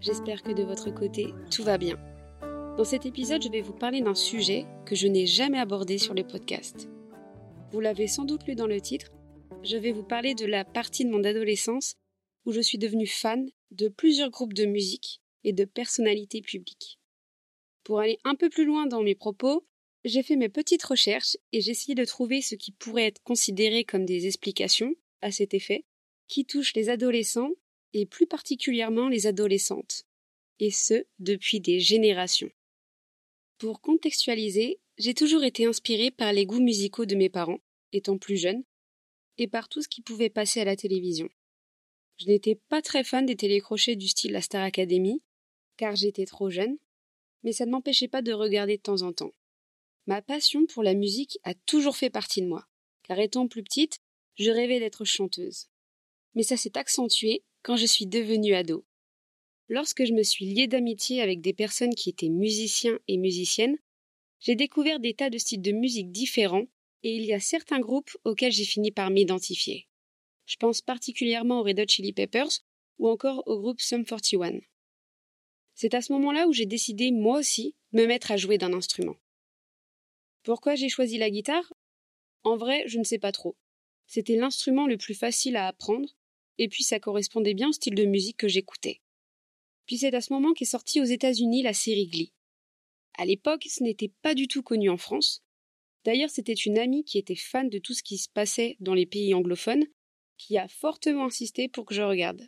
j'espère que de votre côté, tout va bien. Dans cet épisode, je vais vous parler d'un sujet que je n'ai jamais abordé sur le podcast. Vous l'avez sans doute lu dans le titre, je vais vous parler de la partie de mon adolescence où je suis devenue fan de plusieurs groupes de musique et de personnalités publiques. Pour aller un peu plus loin dans mes propos, j'ai fait mes petites recherches et j'ai essayé de trouver ce qui pourrait être considéré comme des explications à cet effet, qui touchent les adolescents et plus particulièrement les adolescentes, et ce depuis des générations. Pour contextualiser, j'ai toujours été inspirée par les goûts musicaux de mes parents, étant plus jeune, et par tout ce qui pouvait passer à la télévision. Je n'étais pas très fan des télécrochets du style La Star Academy, car j'étais trop jeune, mais ça ne m'empêchait pas de regarder de temps en temps. Ma passion pour la musique a toujours fait partie de moi, car étant plus petite, je rêvais d'être chanteuse. Mais ça s'est accentué quand je suis devenue ado. Lorsque je me suis liée d'amitié avec des personnes qui étaient musiciens et musiciennes, j'ai découvert des tas de styles de musique différents et il y a certains groupes auxquels j'ai fini par m'identifier. Je pense particulièrement aux Red Hot Chili Peppers ou encore au groupe Sum 41. C'est à ce moment-là où j'ai décidé, moi aussi, de me mettre à jouer d'un instrument. Pourquoi j'ai choisi la guitare? En vrai, je ne sais pas trop. C'était l'instrument le plus facile à apprendre et puis ça correspondait bien au style de musique que j'écoutais. Puis c'est à ce moment qu'est sortie aux États-Unis la série Glee. À l'époque, ce n'était pas du tout connu en France. D'ailleurs, c'était une amie qui était fan de tout ce qui se passait dans les pays anglophones qui a fortement insisté pour que je regarde.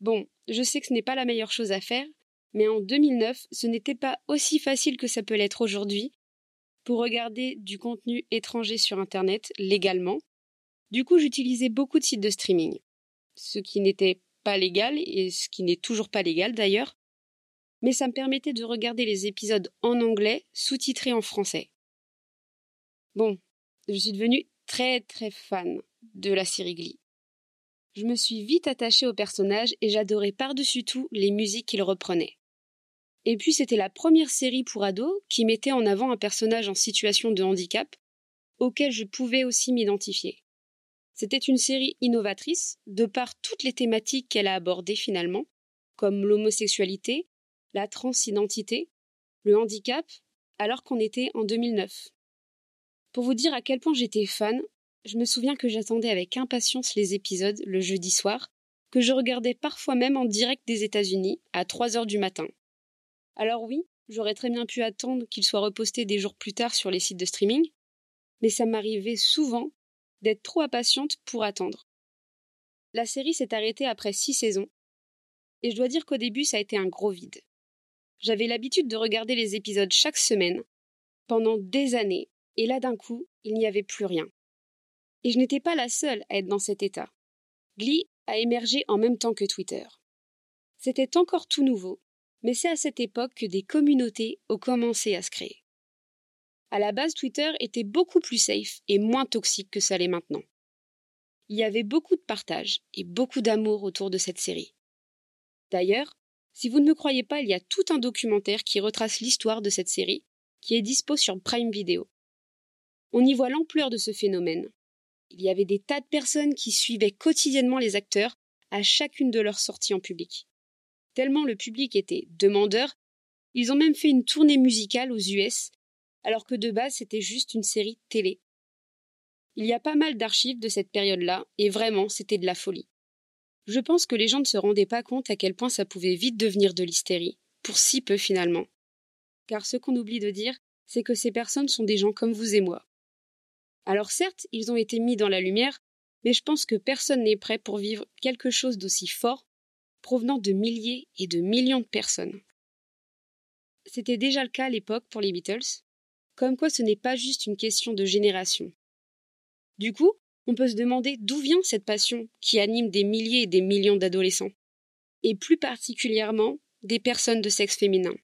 Bon, je sais que ce n'est pas la meilleure chose à faire, mais en 2009, ce n'était pas aussi facile que ça peut l'être aujourd'hui pour regarder du contenu étranger sur Internet légalement. Du coup, j'utilisais beaucoup de sites de streaming ce qui n'était pas légal et ce qui n'est toujours pas légal d'ailleurs, mais ça me permettait de regarder les épisodes en anglais sous-titrés en français. Bon, je suis devenue très très fan de la série Glee. Je me suis vite attachée au personnage et j'adorais par-dessus tout les musiques qu'il reprenait. Et puis c'était la première série pour ados qui mettait en avant un personnage en situation de handicap auquel je pouvais aussi m'identifier. C'était une série innovatrice, de par toutes les thématiques qu'elle a abordées finalement, comme l'homosexualité, la transidentité, le handicap, alors qu'on était en 2009. Pour vous dire à quel point j'étais fan, je me souviens que j'attendais avec impatience les épisodes le jeudi soir, que je regardais parfois même en direct des États-Unis à 3 heures du matin. Alors oui, j'aurais très bien pu attendre qu'il soit reposté des jours plus tard sur les sites de streaming, mais ça m'arrivait souvent d'être trop impatiente pour attendre. La série s'est arrêtée après six saisons, et je dois dire qu'au début ça a été un gros vide. J'avais l'habitude de regarder les épisodes chaque semaine, pendant des années, et là d'un coup, il n'y avait plus rien. Et je n'étais pas la seule à être dans cet état. Glee a émergé en même temps que Twitter. C'était encore tout nouveau, mais c'est à cette époque que des communautés ont commencé à se créer. À la base, Twitter était beaucoup plus safe et moins toxique que ça l'est maintenant. Il y avait beaucoup de partage et beaucoup d'amour autour de cette série. D'ailleurs, si vous ne me croyez pas, il y a tout un documentaire qui retrace l'histoire de cette série, qui est dispo sur Prime Video. On y voit l'ampleur de ce phénomène. Il y avait des tas de personnes qui suivaient quotidiennement les acteurs à chacune de leurs sorties en public. Tellement le public était demandeur, ils ont même fait une tournée musicale aux US alors que de base c'était juste une série télé. Il y a pas mal d'archives de cette période-là, et vraiment c'était de la folie. Je pense que les gens ne se rendaient pas compte à quel point ça pouvait vite devenir de l'hystérie, pour si peu finalement. Car ce qu'on oublie de dire, c'est que ces personnes sont des gens comme vous et moi. Alors certes, ils ont été mis dans la lumière, mais je pense que personne n'est prêt pour vivre quelque chose d'aussi fort, provenant de milliers et de millions de personnes. C'était déjà le cas à l'époque pour les Beatles, comme quoi ce n'est pas juste une question de génération. Du coup, on peut se demander d'où vient cette passion qui anime des milliers et des millions d'adolescents, et plus particulièrement des personnes de sexe féminin.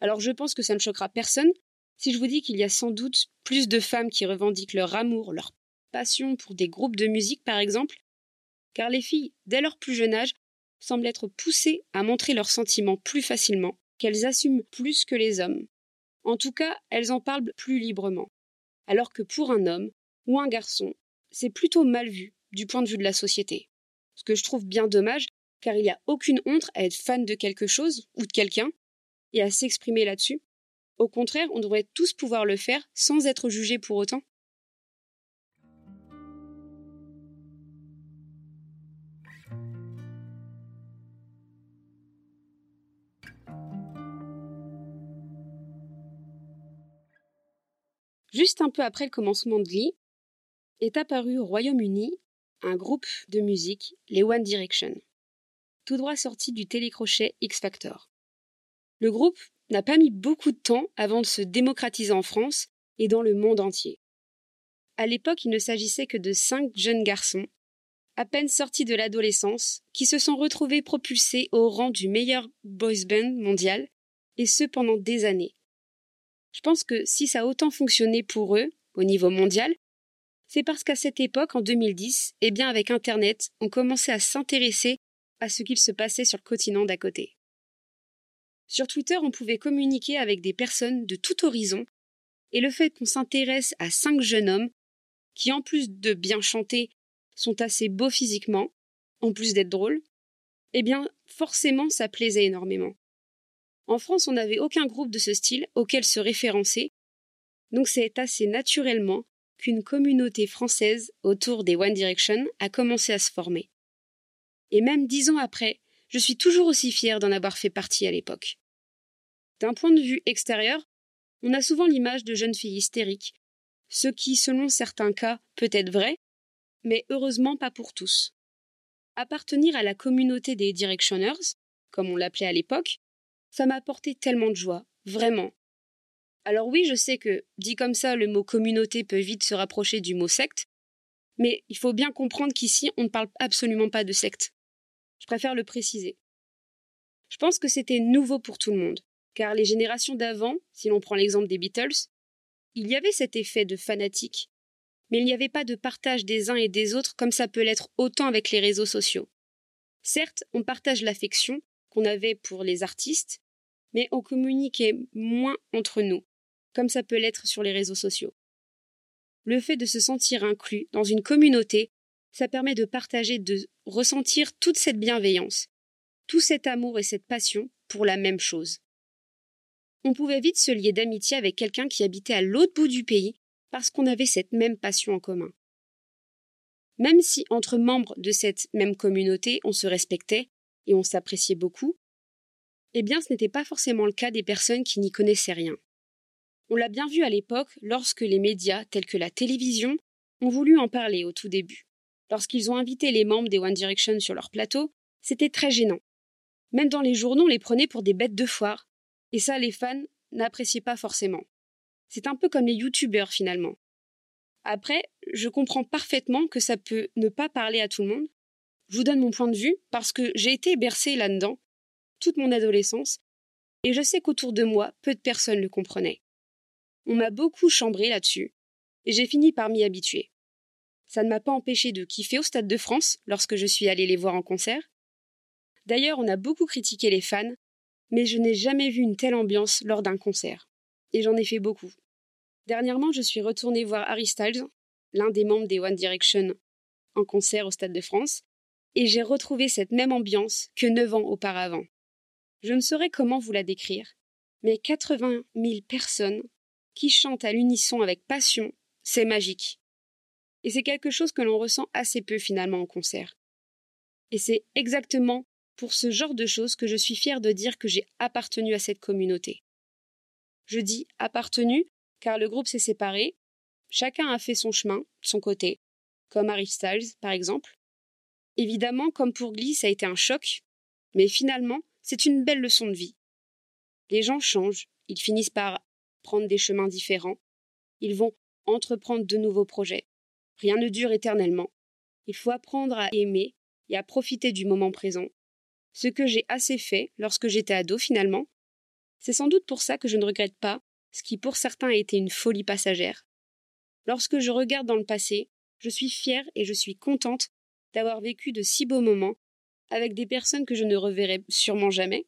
Alors je pense que ça ne choquera personne si je vous dis qu'il y a sans doute plus de femmes qui revendiquent leur amour, leur passion pour des groupes de musique par exemple, car les filles, dès leur plus jeune âge, semblent être poussées à montrer leurs sentiments plus facilement, qu'elles assument plus que les hommes, en tout cas, elles en parlent plus librement. Alors que pour un homme ou un garçon, c'est plutôt mal vu du point de vue de la société. Ce que je trouve bien dommage, car il n'y a aucune honte à être fan de quelque chose ou de quelqu'un et à s'exprimer là-dessus. Au contraire, on devrait tous pouvoir le faire sans être jugés pour autant. Juste un peu après le commencement de Glee, est apparu au Royaume-Uni un groupe de musique, les One Direction, tout droit sorti du télécrochet X Factor. Le groupe n'a pas mis beaucoup de temps avant de se démocratiser en France et dans le monde entier. À l'époque, il ne s'agissait que de cinq jeunes garçons, à peine sortis de l'adolescence, qui se sont retrouvés propulsés au rang du meilleur boys band mondial, et ce pendant des années. Je pense que si ça a autant fonctionné pour eux, au niveau mondial, c'est parce qu'à cette époque, en 2010, eh bien avec Internet, on commençait à s'intéresser à ce qu'il se passait sur le continent d'à côté. Sur Twitter, on pouvait communiquer avec des personnes de tout horizon, et le fait qu'on s'intéresse à cinq jeunes hommes, qui en plus de bien chanter, sont assez beaux physiquement, en plus d'être drôles, eh bien forcément ça plaisait énormément. En France, on n'avait aucun groupe de ce style auquel se référencer, donc c'est assez naturellement qu'une communauté française autour des One Direction a commencé à se former. Et même dix ans après, je suis toujours aussi fière d'en avoir fait partie à l'époque. D'un point de vue extérieur, on a souvent l'image de jeunes filles hystériques, ce qui, selon certains cas, peut être vrai, mais heureusement pas pour tous. Appartenir à la communauté des Directioners, comme on l'appelait à l'époque, ça m'a apporté tellement de joie, vraiment. Alors oui, je sais que, dit comme ça, le mot communauté peut vite se rapprocher du mot secte, mais il faut bien comprendre qu'ici, on ne parle absolument pas de secte. Je préfère le préciser. Je pense que c'était nouveau pour tout le monde, car les générations d'avant, si l'on prend l'exemple des Beatles, il y avait cet effet de fanatique, mais il n'y avait pas de partage des uns et des autres comme ça peut l'être autant avec les réseaux sociaux. Certes, on partage l'affection, qu'on avait pour les artistes, mais on communiquait moins entre nous, comme ça peut l'être sur les réseaux sociaux. Le fait de se sentir inclus dans une communauté, ça permet de partager, de ressentir toute cette bienveillance, tout cet amour et cette passion pour la même chose. On pouvait vite se lier d'amitié avec quelqu'un qui habitait à l'autre bout du pays parce qu'on avait cette même passion en commun. Même si entre membres de cette même communauté on se respectait, et on s'appréciait beaucoup, eh bien ce n'était pas forcément le cas des personnes qui n'y connaissaient rien. On l'a bien vu à l'époque lorsque les médias tels que la télévision ont voulu en parler au tout début. Lorsqu'ils ont invité les membres des One Direction sur leur plateau, c'était très gênant. Même dans les journaux, on les prenait pour des bêtes de foire. Et ça, les fans n'appréciaient pas forcément. C'est un peu comme les youtubeurs finalement. Après, je comprends parfaitement que ça peut ne pas parler à tout le monde, je vous donne mon point de vue parce que j'ai été bercée là-dedans toute mon adolescence et je sais qu'autour de moi, peu de personnes le comprenaient. On m'a beaucoup chambré là-dessus et j'ai fini par m'y habituer. Ça ne m'a pas empêché de kiffer au Stade de France lorsque je suis allée les voir en concert. D'ailleurs, on a beaucoup critiqué les fans, mais je n'ai jamais vu une telle ambiance lors d'un concert. Et j'en ai fait beaucoup. Dernièrement, je suis retournée voir Harry Styles, l'un des membres des One Direction, en concert au Stade de France, et j'ai retrouvé cette même ambiance que neuf ans auparavant. Je ne saurais comment vous la décrire, mais 80 000 personnes qui chantent à l'unisson avec passion, c'est magique. Et c'est quelque chose que l'on ressent assez peu finalement en concert. Et c'est exactement pour ce genre de choses que je suis fière de dire que j'ai appartenu à cette communauté. Je dis appartenu car le groupe s'est séparé, chacun a fait son chemin, son côté, comme Harry Styles par exemple, Évidemment, comme pour Glee, ça a été un choc, mais finalement, c'est une belle leçon de vie. Les gens changent, ils finissent par prendre des chemins différents, ils vont entreprendre de nouveaux projets. Rien ne dure éternellement. Il faut apprendre à aimer et à profiter du moment présent. Ce que j'ai assez fait lorsque j'étais ado finalement. C'est sans doute pour ça que je ne regrette pas ce qui pour certains a été une folie passagère. Lorsque je regarde dans le passé, je suis fière et je suis contente d'avoir vécu de si beaux moments avec des personnes que je ne reverrai sûrement jamais.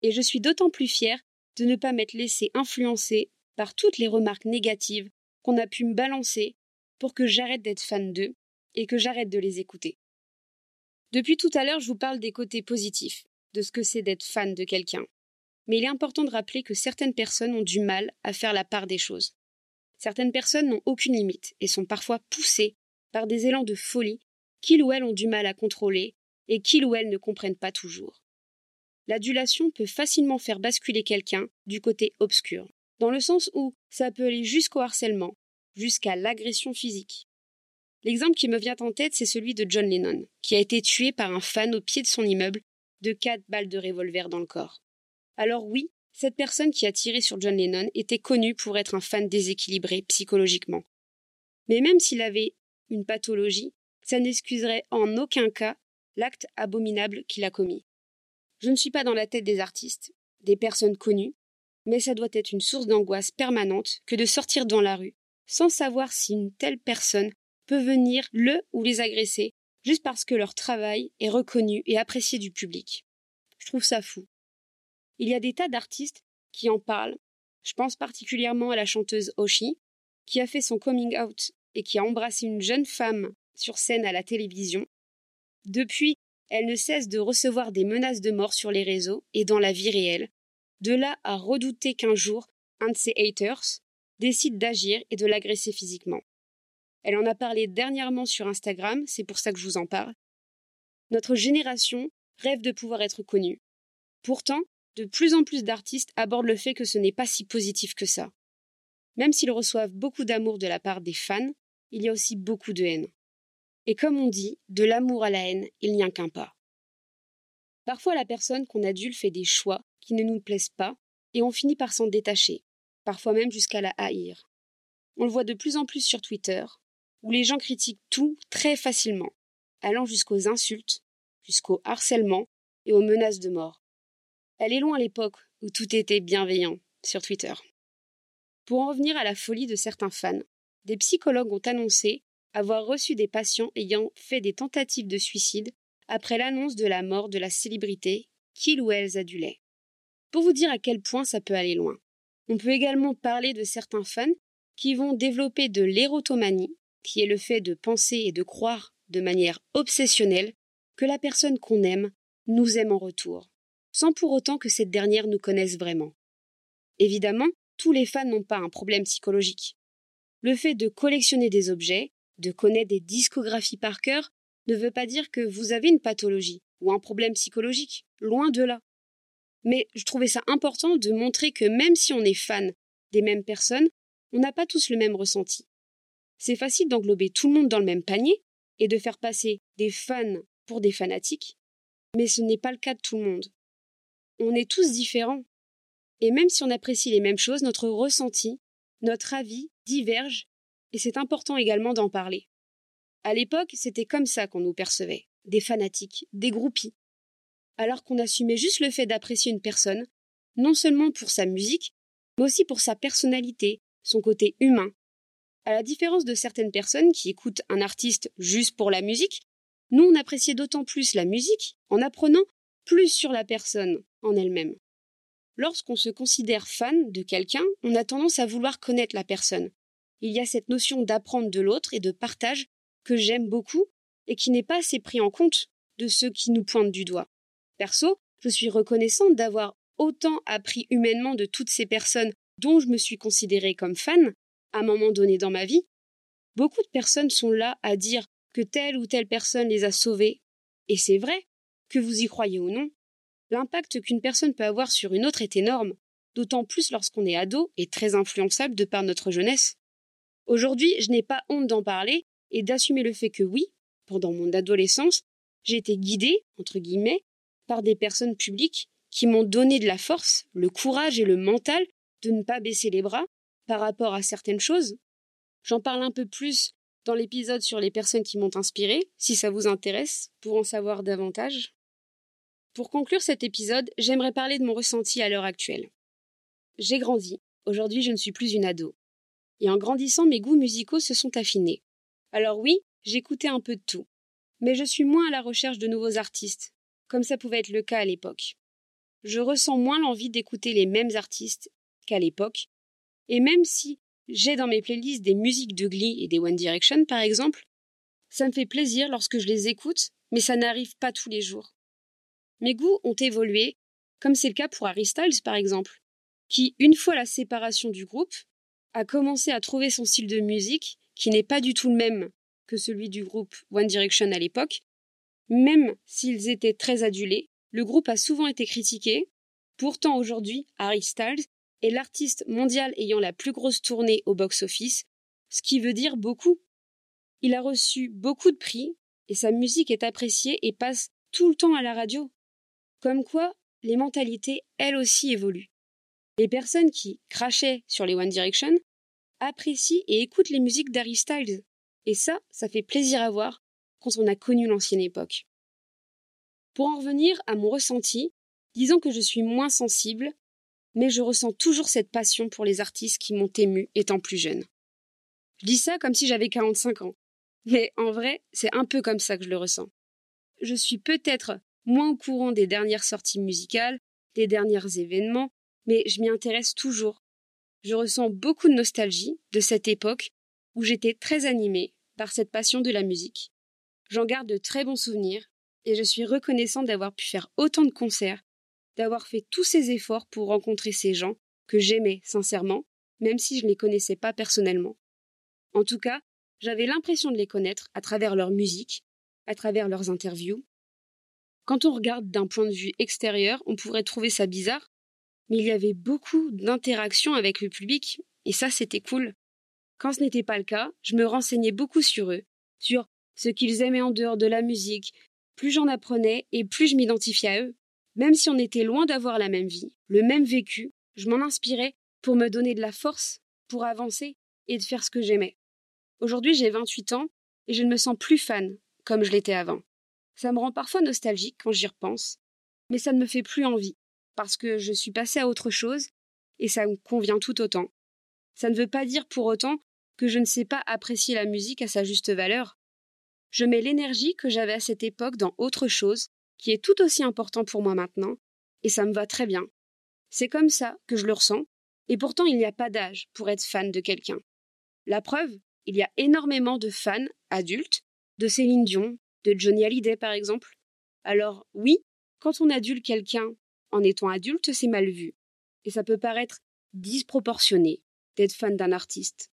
Et je suis d'autant plus fière de ne pas m'être laissée influencer par toutes les remarques négatives qu'on a pu me balancer pour que j'arrête d'être fan d'eux et que j'arrête de les écouter. Depuis tout à l'heure, je vous parle des côtés positifs, de ce que c'est d'être fan de quelqu'un. Mais il est important de rappeler que certaines personnes ont du mal à faire la part des choses. Certaines personnes n'ont aucune limite et sont parfois poussées par des élans de folie qu'ils ou elles ont du mal à contrôler et qu'ils ou elles ne comprennent pas toujours. L'adulation peut facilement faire basculer quelqu'un du côté obscur, dans le sens où ça peut aller jusqu'au harcèlement, jusqu'à l'agression physique. L'exemple qui me vient en tête, c'est celui de John Lennon, qui a été tué par un fan au pied de son immeuble de quatre balles de revolver dans le corps. Alors oui, cette personne qui a tiré sur John Lennon était connue pour être un fan déséquilibré psychologiquement. Mais même s'il avait une pathologie, ça n'excuserait en aucun cas l'acte abominable qu'il a commis. Je ne suis pas dans la tête des artistes, des personnes connues, mais ça doit être une source d'angoisse permanente que de sortir dans la rue sans savoir si une telle personne peut venir le ou les agresser juste parce que leur travail est reconnu et apprécié du public. Je trouve ça fou. Il y a des tas d'artistes qui en parlent. Je pense particulièrement à la chanteuse Oshi, qui a fait son coming out et qui a embrassé une jeune femme sur scène à la télévision. Depuis, elle ne cesse de recevoir des menaces de mort sur les réseaux et dans la vie réelle, de là à redouter qu'un jour, un de ses haters décide d'agir et de l'agresser physiquement. Elle en a parlé dernièrement sur Instagram, c'est pour ça que je vous en parle. Notre génération rêve de pouvoir être connue. Pourtant, de plus en plus d'artistes abordent le fait que ce n'est pas si positif que ça. Même s'ils reçoivent beaucoup d'amour de la part des fans, il y a aussi beaucoup de haine. Et comme on dit, de l'amour à la haine, il n'y a qu'un pas. Parfois la personne qu'on adule fait des choix qui ne nous plaisent pas, et on finit par s'en détacher, parfois même jusqu'à la haïr. On le voit de plus en plus sur Twitter, où les gens critiquent tout très facilement, allant jusqu'aux insultes, jusqu'au harcèlement et aux menaces de mort. Elle est loin l'époque où tout était bienveillant sur Twitter. Pour en revenir à la folie de certains fans, des psychologues ont annoncé avoir reçu des patients ayant fait des tentatives de suicide après l'annonce de la mort de la célébrité qu'ils ou elles adulaient. Pour vous dire à quel point ça peut aller loin. On peut également parler de certains fans qui vont développer de l'érotomanie, qui est le fait de penser et de croire de manière obsessionnelle que la personne qu'on aime nous aime en retour, sans pour autant que cette dernière nous connaisse vraiment. Évidemment, tous les fans n'ont pas un problème psychologique. Le fait de collectionner des objets, de connaître des discographies par cœur, ne veut pas dire que vous avez une pathologie ou un problème psychologique, loin de là. Mais je trouvais ça important de montrer que même si on est fan des mêmes personnes, on n'a pas tous le même ressenti. C'est facile d'englober tout le monde dans le même panier et de faire passer des fans pour des fanatiques, mais ce n'est pas le cas de tout le monde. On est tous différents. Et même si on apprécie les mêmes choses, notre ressenti, notre avis diverge, et c'est important également d'en parler. À l'époque, c'était comme ça qu'on nous percevait, des fanatiques, des groupies. Alors qu'on assumait juste le fait d'apprécier une personne, non seulement pour sa musique, mais aussi pour sa personnalité, son côté humain. À la différence de certaines personnes qui écoutent un artiste juste pour la musique, nous on appréciait d'autant plus la musique en apprenant plus sur la personne en elle-même. Lorsqu'on se considère fan de quelqu'un, on a tendance à vouloir connaître la personne. Il y a cette notion d'apprendre de l'autre et de partage que j'aime beaucoup et qui n'est pas assez pris en compte de ceux qui nous pointent du doigt. Perso, je suis reconnaissante d'avoir autant appris humainement de toutes ces personnes dont je me suis considérée comme fan à un moment donné dans ma vie. Beaucoup de personnes sont là à dire que telle ou telle personne les a sauvés. Et c'est vrai, que vous y croyez ou non. L'impact qu'une personne peut avoir sur une autre est énorme, d'autant plus lorsqu'on est ado et très influençable de par notre jeunesse. Aujourd'hui, je n'ai pas honte d'en parler et d'assumer le fait que oui, pendant mon adolescence, j'ai été guidée, entre guillemets, par des personnes publiques qui m'ont donné de la force, le courage et le mental de ne pas baisser les bras par rapport à certaines choses. J'en parle un peu plus dans l'épisode sur les personnes qui m'ont inspiré, si ça vous intéresse, pour en savoir davantage. Pour conclure cet épisode, j'aimerais parler de mon ressenti à l'heure actuelle. J'ai grandi. Aujourd'hui, je ne suis plus une ado. Et en grandissant, mes goûts musicaux se sont affinés. Alors oui, j'écoutais un peu de tout. Mais je suis moins à la recherche de nouveaux artistes, comme ça pouvait être le cas à l'époque. Je ressens moins l'envie d'écouter les mêmes artistes qu'à l'époque, et même si j'ai dans mes playlists des musiques de Glee et des One Direction par exemple, ça me fait plaisir lorsque je les écoute mais ça n'arrive pas tous les jours. Mes goûts ont évolué, comme c'est le cas pour Harry Styles par exemple, qui, une fois la séparation du groupe, a commencé à trouver son style de musique qui n'est pas du tout le même que celui du groupe One Direction à l'époque. Même s'ils étaient très adulés, le groupe a souvent été critiqué. Pourtant aujourd'hui, Harry Styles est l'artiste mondial ayant la plus grosse tournée au box-office, ce qui veut dire beaucoup. Il a reçu beaucoup de prix et sa musique est appréciée et passe tout le temps à la radio. Comme quoi, les mentalités, elles aussi, évoluent. Les personnes qui crachaient sur les One Direction apprécient et écoutent les musiques d'Harry Styles. Et ça, ça fait plaisir à voir quand on a connu l'ancienne époque. Pour en revenir à mon ressenti, disons que je suis moins sensible, mais je ressens toujours cette passion pour les artistes qui m'ont ému étant plus jeune. Je dis ça comme si j'avais 45 ans, mais en vrai, c'est un peu comme ça que je le ressens. Je suis peut-être moins au courant des dernières sorties musicales, des derniers événements, mais je m'y intéresse toujours. Je ressens beaucoup de nostalgie de cette époque où j'étais très animée par cette passion de la musique. J'en garde de très bons souvenirs et je suis reconnaissante d'avoir pu faire autant de concerts, d'avoir fait tous ces efforts pour rencontrer ces gens que j'aimais sincèrement, même si je ne les connaissais pas personnellement. En tout cas, j'avais l'impression de les connaître à travers leur musique, à travers leurs interviews. Quand on regarde d'un point de vue extérieur, on pourrait trouver ça bizarre, mais il y avait beaucoup d'interactions avec le public, et ça c'était cool. Quand ce n'était pas le cas, je me renseignais beaucoup sur eux, sur ce qu'ils aimaient en dehors de la musique. Plus j'en apprenais et plus je m'identifiais à eux. Même si on était loin d'avoir la même vie, le même vécu, je m'en inspirais pour me donner de la force, pour avancer et de faire ce que j'aimais. Aujourd'hui, j'ai 28 ans et je ne me sens plus fan comme je l'étais avant. Ça me rend parfois nostalgique quand j'y repense, mais ça ne me fait plus envie parce que je suis passée à autre chose et ça me convient tout autant. Ça ne veut pas dire pour autant que je ne sais pas apprécier la musique à sa juste valeur. Je mets l'énergie que j'avais à cette époque dans autre chose, qui est tout aussi important pour moi maintenant, et ça me va très bien. C'est comme ça que je le ressens, et pourtant il n'y a pas d'âge pour être fan de quelqu'un. La preuve, il y a énormément de fans adultes, de Céline Dion, de Johnny Hallyday par exemple. Alors oui, quand on adulte quelqu'un en étant adulte, c'est mal vu. Et ça peut paraître disproportionné d'être fan d'un artiste.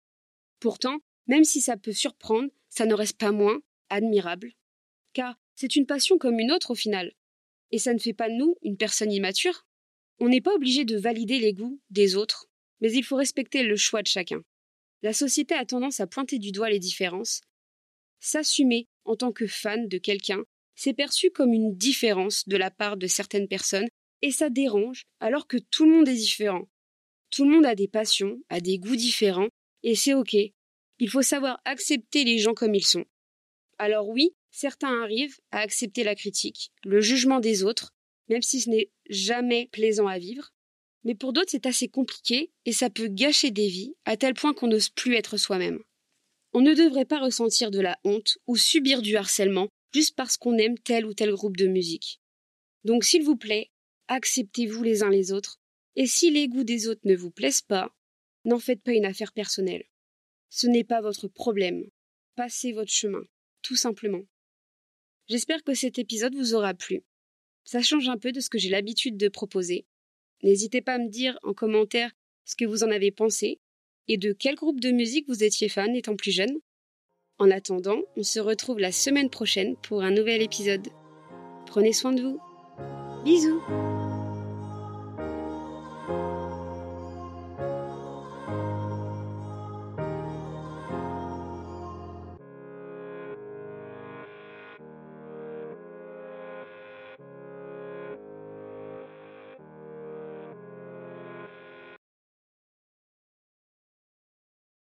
Pourtant, même si ça peut surprendre, ça ne reste pas moins admirable. Car c'est une passion comme une autre au final. Et ça ne fait pas de nous une personne immature. On n'est pas obligé de valider les goûts des autres, mais il faut respecter le choix de chacun. La société a tendance à pointer du doigt les différences. S'assumer en tant que fan de quelqu'un, c'est perçu comme une différence de la part de certaines personnes et ça dérange alors que tout le monde est différent. Tout le monde a des passions, a des goûts différents, et c'est ok. Il faut savoir accepter les gens comme ils sont. Alors oui, certains arrivent à accepter la critique, le jugement des autres, même si ce n'est jamais plaisant à vivre, mais pour d'autres c'est assez compliqué et ça peut gâcher des vies à tel point qu'on n'ose plus être soi-même. On ne devrait pas ressentir de la honte ou subir du harcèlement juste parce qu'on aime tel ou tel groupe de musique. Donc s'il vous plaît, acceptez-vous les uns les autres, et si les goûts des autres ne vous plaisent pas, n'en faites pas une affaire personnelle. Ce n'est pas votre problème. Passez votre chemin, tout simplement. J'espère que cet épisode vous aura plu. Ça change un peu de ce que j'ai l'habitude de proposer. N'hésitez pas à me dire en commentaire ce que vous en avez pensé et de quel groupe de musique vous étiez fan étant plus jeune. En attendant, on se retrouve la semaine prochaine pour un nouvel épisode. Prenez soin de vous. Bisous